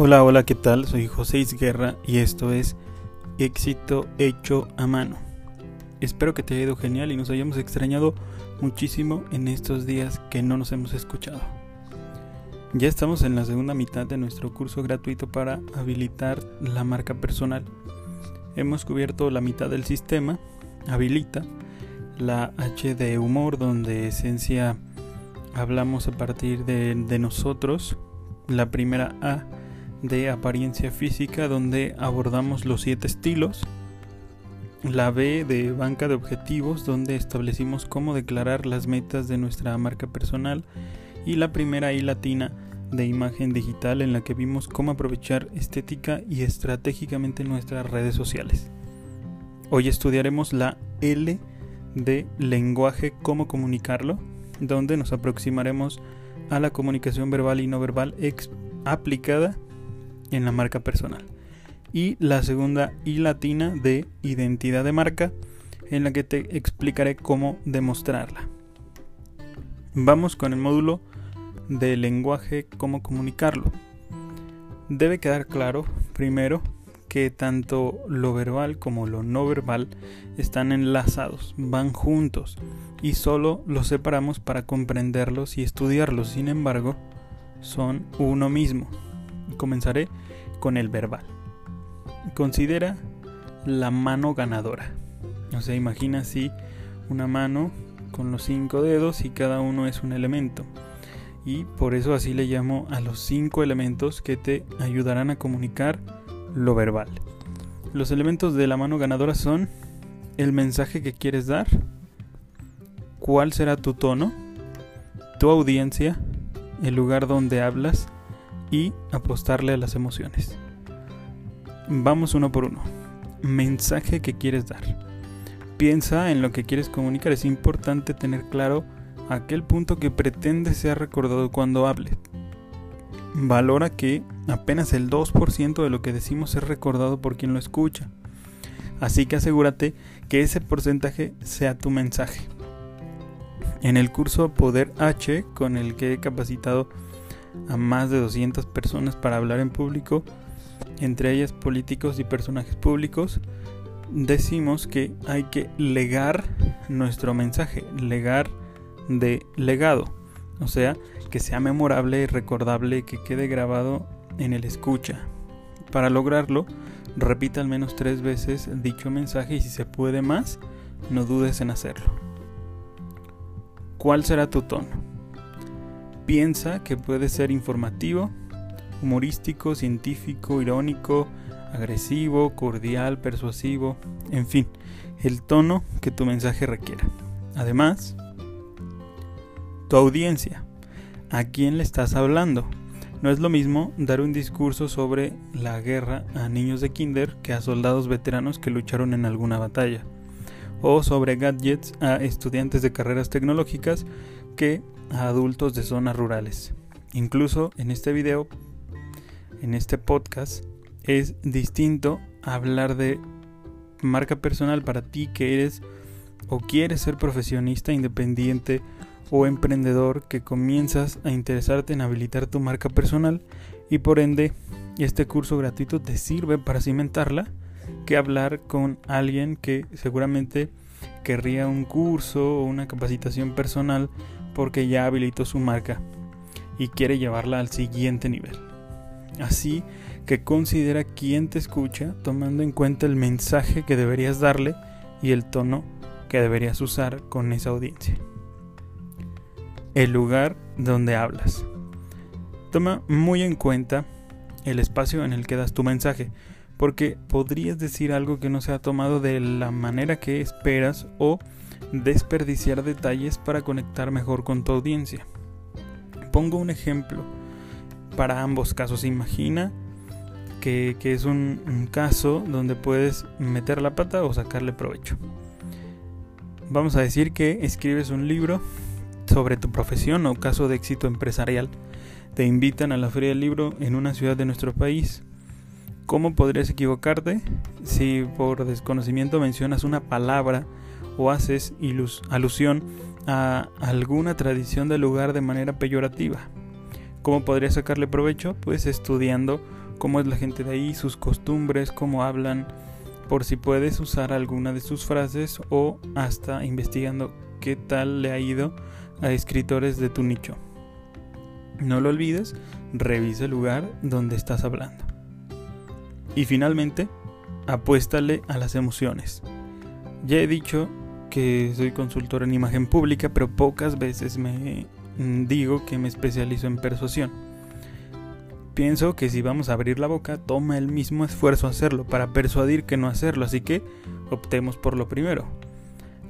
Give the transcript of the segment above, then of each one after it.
Hola, hola, ¿qué tal? Soy José Isguerra y esto es Éxito hecho a mano. Espero que te haya ido genial y nos hayamos extrañado muchísimo en estos días que no nos hemos escuchado. Ya estamos en la segunda mitad de nuestro curso gratuito para habilitar la marca personal. Hemos cubierto la mitad del sistema, habilita, la H de humor, donde esencia hablamos a partir de, de nosotros, la primera A de apariencia física donde abordamos los siete estilos, la B de banca de objetivos donde establecimos cómo declarar las metas de nuestra marca personal. Y la primera I latina de imagen digital en la que vimos cómo aprovechar estética y estratégicamente nuestras redes sociales. Hoy estudiaremos la L de lenguaje, cómo comunicarlo, donde nos aproximaremos a la comunicación verbal y no verbal aplicada en la marca personal. Y la segunda I latina de identidad de marca, en la que te explicaré cómo demostrarla. Vamos con el módulo de lenguaje, cómo comunicarlo. Debe quedar claro, primero, que tanto lo verbal como lo no verbal están enlazados, van juntos y solo los separamos para comprenderlos y estudiarlos. Sin embargo, son uno mismo. Comenzaré con el verbal. Considera la mano ganadora. O sea, imagina así una mano con los cinco dedos y cada uno es un elemento. Y por eso así le llamo a los cinco elementos que te ayudarán a comunicar lo verbal. Los elementos de la mano ganadora son el mensaje que quieres dar, cuál será tu tono, tu audiencia, el lugar donde hablas y apostarle a las emociones. Vamos uno por uno. Mensaje que quieres dar. Piensa en lo que quieres comunicar. Es importante tener claro aquel punto que pretende ser recordado cuando hables. Valora que apenas el 2% de lo que decimos es recordado por quien lo escucha. Así que asegúrate que ese porcentaje sea tu mensaje. En el curso Poder H, con el que he capacitado a más de 200 personas para hablar en público, entre ellas políticos y personajes públicos, decimos que hay que legar nuestro mensaje, legar de legado, o sea, que sea memorable y recordable, que quede grabado en el escucha. Para lograrlo, repita al menos tres veces dicho mensaje y si se puede más, no dudes en hacerlo. ¿Cuál será tu tono? Piensa que puede ser informativo, humorístico, científico, irónico, agresivo, cordial, persuasivo, en fin, el tono que tu mensaje requiera. Además, tu audiencia, ¿a quién le estás hablando? No es lo mismo dar un discurso sobre la guerra a niños de kinder que a soldados veteranos que lucharon en alguna batalla, o sobre gadgets a estudiantes de carreras tecnológicas que a adultos de zonas rurales. Incluso en este video, en este podcast, es distinto hablar de marca personal para ti que eres o quieres ser profesionista independiente o emprendedor que comienzas a interesarte en habilitar tu marca personal y por ende este curso gratuito te sirve para cimentarla que hablar con alguien que seguramente querría un curso o una capacitación personal porque ya habilitó su marca y quiere llevarla al siguiente nivel. Así que considera quién te escucha tomando en cuenta el mensaje que deberías darle y el tono que deberías usar con esa audiencia. El lugar donde hablas. Toma muy en cuenta el espacio en el que das tu mensaje, porque podrías decir algo que no se ha tomado de la manera que esperas o desperdiciar detalles para conectar mejor con tu audiencia. Pongo un ejemplo para ambos casos. Imagina que, es un, un, caso donde puedes meter la pata o sacarle provecho. Vamos a decir que escribes un libro sobre tu profesión o caso de éxito empresarial. Te invitan a la feria del libro en una ciudad de nuestro país. ¿Cómo podrías equivocarte si por desconocimiento mencionas una palabra o haces alusión a alguna tradición del lugar de manera peyorativa. ¿Cómo podría sacarle provecho? Pues estudiando cómo es la gente de ahí, sus costumbres, cómo hablan, por si puedes usar alguna de sus frases o hasta investigando qué tal le ha ido a escritores de tu nicho. No lo olvides, revisa el lugar donde estás hablando. Y finalmente, apuéstale a las emociones. Ya he dicho que soy consultor en imagen pública, pero pocas veces me digo que me especializo en persuasión. Pienso que si vamos a abrir la boca, toma el mismo esfuerzo hacerlo para persuadir que no hacerlo, así que optemos por lo primero.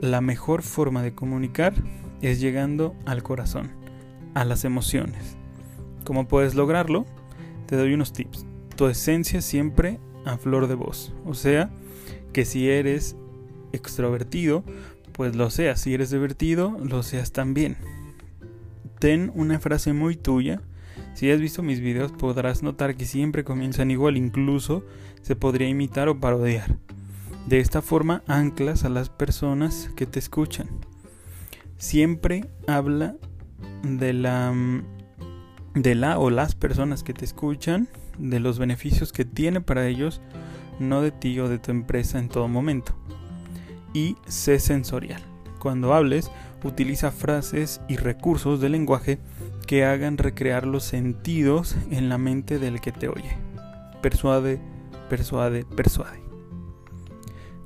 La mejor forma de comunicar es llegando al corazón, a las emociones. ¿Cómo puedes lograrlo? Te doy unos tips. Tu esencia siempre a flor de voz. O sea, que si eres extrovertido, pues lo seas. Si eres divertido, lo seas también. Ten una frase muy tuya. Si has visto mis videos podrás notar que siempre comienzan igual, incluso se podría imitar o parodiar. De esta forma anclas a las personas que te escuchan. Siempre habla de la de la o las personas que te escuchan, de los beneficios que tiene para ellos, no de ti o de tu empresa en todo momento y sé sensorial. Cuando hables, utiliza frases y recursos del lenguaje que hagan recrear los sentidos en la mente del que te oye. Persuade, persuade, persuade.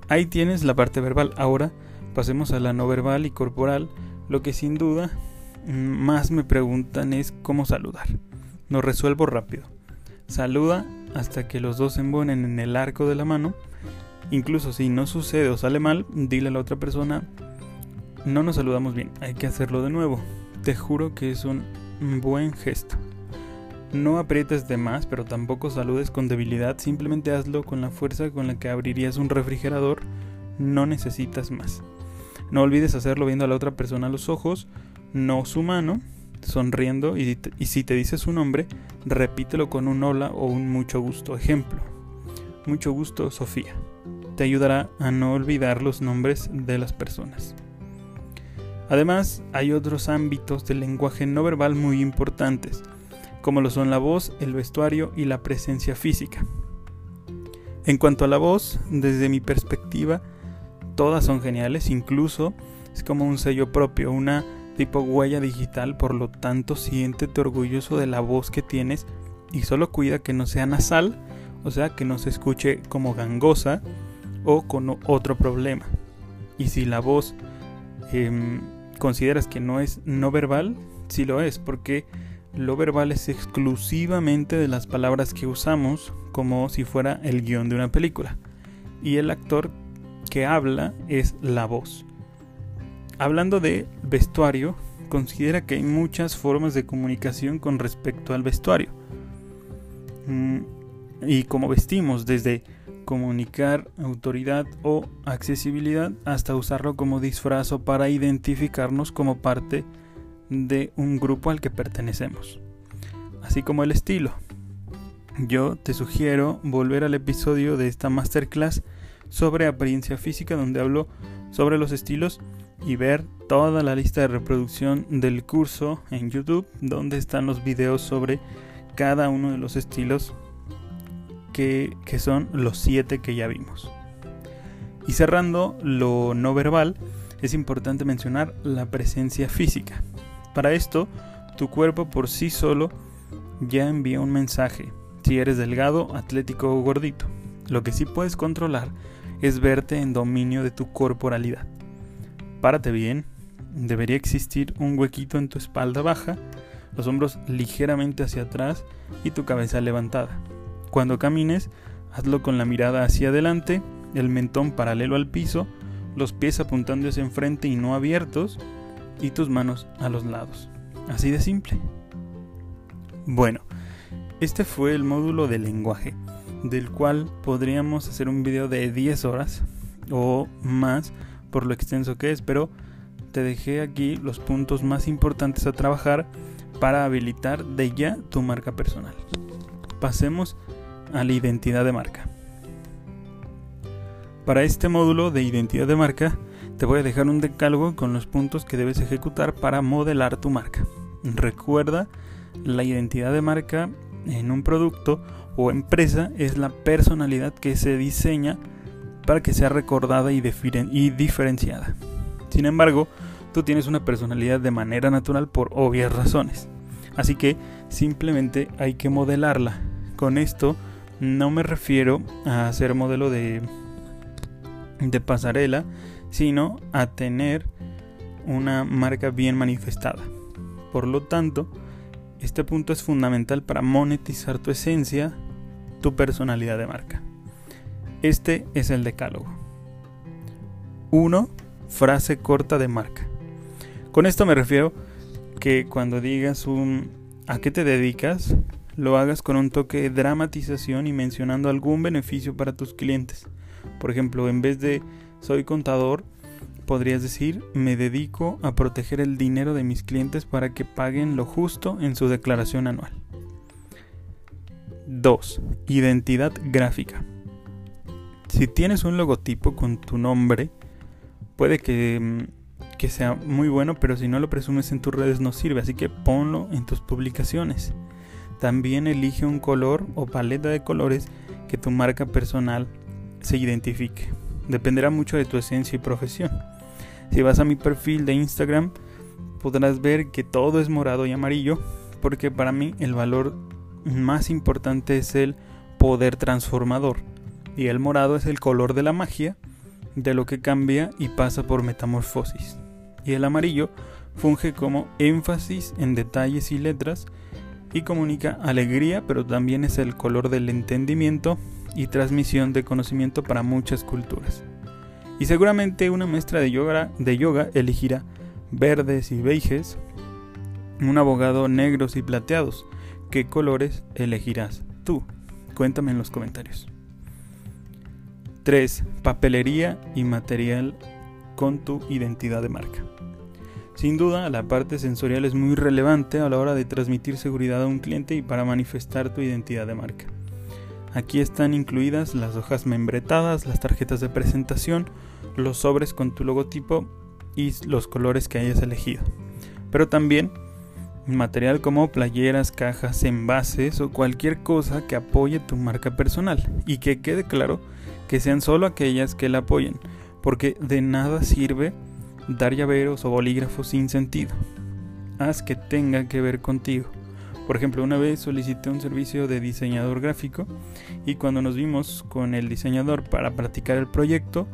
Ahí tienes la parte verbal. Ahora pasemos a la no verbal y corporal. Lo que sin duda mm, más me preguntan es cómo saludar. Lo resuelvo rápido. Saluda hasta que los dos se embonen en el arco de la mano Incluso si no sucede o sale mal, dile a la otra persona, no nos saludamos bien, hay que hacerlo de nuevo. Te juro que es un buen gesto. No aprietes de más, pero tampoco saludes con debilidad, simplemente hazlo con la fuerza con la que abrirías un refrigerador, no necesitas más. No olvides hacerlo viendo a la otra persona a los ojos, no su mano, sonriendo y, y si te dice su nombre, repítelo con un hola o un mucho gusto. Ejemplo, mucho gusto, Sofía te ayudará a no olvidar los nombres de las personas. Además, hay otros ámbitos del lenguaje no verbal muy importantes, como lo son la voz, el vestuario y la presencia física. En cuanto a la voz, desde mi perspectiva, todas son geniales, incluso es como un sello propio, una tipo huella digital, por lo tanto siéntete orgulloso de la voz que tienes y solo cuida que no sea nasal, o sea, que no se escuche como gangosa o con otro problema. Y si la voz em, consideras que no es no verbal, sí lo es, porque lo verbal es exclusivamente de las palabras que usamos como si fuera el guion de una película. Y el actor que habla es la voz. Hablando de vestuario, considera que hay muchas formas de comunicación con respecto al vestuario. Mm, y como vestimos, desde comunicar autoridad o accesibilidad hasta usarlo como disfraz para identificarnos como parte de un grupo al que pertenecemos. Así como el estilo. Yo te sugiero volver al episodio de esta masterclass sobre apariencia física donde hablo sobre los estilos y ver toda la lista de reproducción del curso en YouTube donde están los videos sobre cada uno de los estilos que, son los siete que ya vimos. Y cerrando lo no verbal, es importante mencionar la presencia física. Para esto, tu cuerpo por sí solo ya envía un mensaje, si eres delgado, atlético o gordito. Lo que sí puedes controlar es verte en dominio de tu corporalidad. Párate bien, debería existir un huequito en tu espalda baja, los hombros ligeramente hacia atrás y tu cabeza levantada. Cuando camines, hazlo con la mirada hacia adelante, el mentón paralelo al piso, los pies apuntando hacia enfrente y no abiertos, y tus manos a los lados. Así de simple. Bueno, este fue el módulo de lenguaje, del cual podríamos hacer un video de 10 horas o más por lo extenso que es, pero te dejé aquí los puntos más importantes a trabajar para habilitar de ya tu marca personal. Pasemos a la identidad de marca. Para este módulo de identidad de marca te voy a dejar un decálogo con los puntos que debes ejecutar para modelar tu marca. Recuerda, la identidad de marca en un producto o empresa es la personalidad que se diseña para que sea recordada y diferenciada. Sin embargo, tú tienes una personalidad de manera natural por obvias razones. Así que simplemente hay que modelarla. Con esto no me refiero a hacer modelo de, de pasarela, sino a tener una marca bien manifestada. Por lo tanto, este punto es fundamental para monetizar tu esencia, tu personalidad de marca. Este es el decálogo. 1. Frase corta de marca. Con esto me refiero que cuando digas un ¿a qué te dedicas? Lo hagas con un toque de dramatización y mencionando algún beneficio para tus clientes. Por ejemplo, en vez de soy contador, podrías decir me dedico a proteger el dinero de mis clientes para que paguen lo justo en su declaración anual. 2. Identidad gráfica. Si tienes un logotipo con tu nombre, puede que, mm, que, sea muy bueno, pero si no lo presumes en tus redes no sirve, así que ponlo en tus publicaciones. También elige un color o paleta de colores que tu marca personal se identifique. Dependerá mucho de tu esencia y profesión. Si vas a mi perfil de Instagram, podrás ver que todo es morado y amarillo, porque para mí el valor más importante es el poder transformador. Y el morado es el color de la magia, de lo que cambia y pasa por metamorfosis. Y el amarillo funge como énfasis en detalles y letras y comunica alegría, pero también es el color del entendimiento y transmisión de conocimiento para muchas culturas. Y seguramente una maestra de yoga, de yoga elegirá verdes y beiges, un abogado negros y plateados. ¿Qué colores elegirás tú? Cuéntame en los comentarios. 3. Papelería y material con tu identidad de marca. Sin duda, la parte sensorial es muy relevante a la hora de transmitir seguridad a un cliente y para manifestar tu identidad de marca. Aquí están incluidas las hojas membretadas, las tarjetas de presentación, los sobres con tu logotipo y los colores que hayas elegido. Pero también material como playeras, cajas, envases o cualquier cosa que apoye tu marca personal y que quede claro que sean solo aquellas que la apoyen, porque de nada sirve dar llaveros o bolígrafos sin sentido. Haz que tenga que ver contigo. Por ejemplo, una vez solicité un servicio de diseñador gráfico y cuando nos vimos con el diseñador para practicar el proyecto,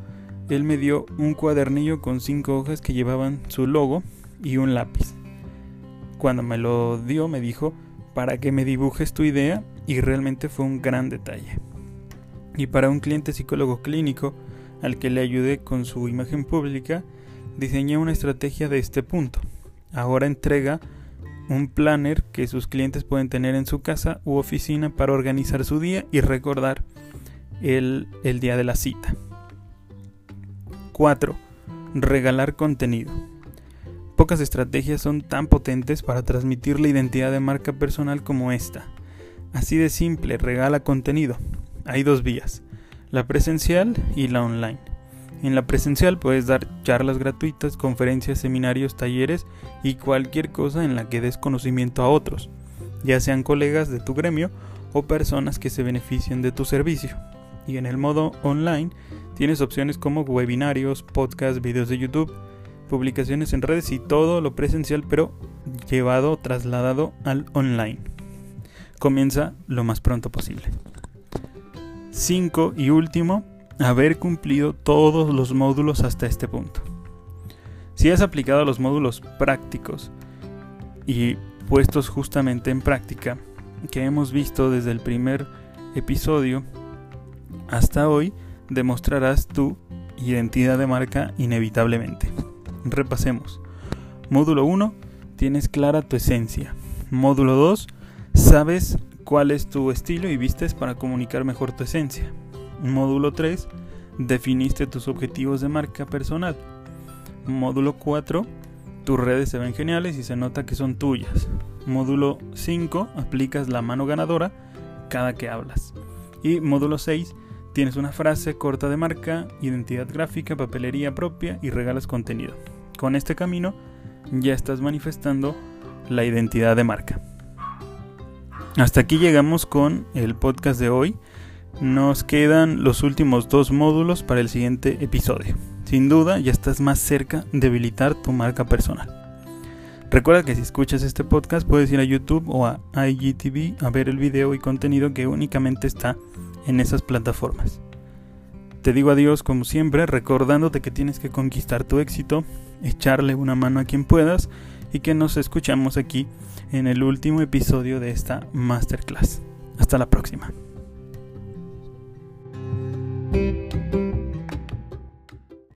él me dio un cuadernillo con cinco hojas que llevaban su logo y un lápiz. Cuando me lo dio me dijo para que me dibujes tu idea y realmente fue un gran detalle. Y para un cliente psicólogo clínico al que le ayudé con su imagen pública, diseñé una estrategia de este punto. Ahora entrega un planner que sus clientes pueden tener en su casa u oficina para organizar su día y recordar el, el día de la cita. 4. Regalar contenido. Pocas estrategias son tan potentes para transmitir la identidad de marca personal como esta. Así de simple, regala contenido. Hay dos vías, la presencial y la online. En la presencial puedes dar charlas gratuitas, conferencias, seminarios, talleres y cualquier cosa en la que des conocimiento a otros, ya sean colegas de tu gremio o personas que se beneficien de tu servicio. Y en el modo online tienes opciones como webinarios, podcasts, videos de YouTube, publicaciones en redes y todo lo presencial pero llevado, trasladado al online. Comienza lo más pronto posible. 5 y último, haber cumplido todos los módulos hasta este punto. Si has aplicado los módulos prácticos y puestos justamente en práctica que hemos visto desde el primer episodio hasta hoy, demostrarás tu identidad de marca inevitablemente. Repasemos. Módulo 1. Tienes clara tu esencia. Módulo 2. Sabes cuál es tu estilo y vistes para comunicar mejor tu esencia. Módulo 3. Definiste tus objetivos de marca personal. Módulo 4. Tus redes se ven geniales y se nota que son tuyas. Módulo 5. Aplicas la mano ganadora cada que hablas. Y módulo 6. Tienes una frase corta de marca, identidad gráfica, papelería propia y regalas contenido. Con este camino ya estás manifestando la identidad de marca. Hasta aquí llegamos con el podcast de hoy. Nos quedan los últimos dos módulos para el siguiente episodio. Sin duda ya estás más cerca de habilitar tu marca personal. Recuerda que si escuchas este podcast puedes ir a YouTube o a IGTV a ver el video y contenido que únicamente está en esas plataformas. Te digo adiós como siempre, recordándote que tienes que conquistar tu éxito, echarle una mano a quien puedas y que nos escuchamos aquí en el último episodio de esta masterclass. Hasta la próxima. Música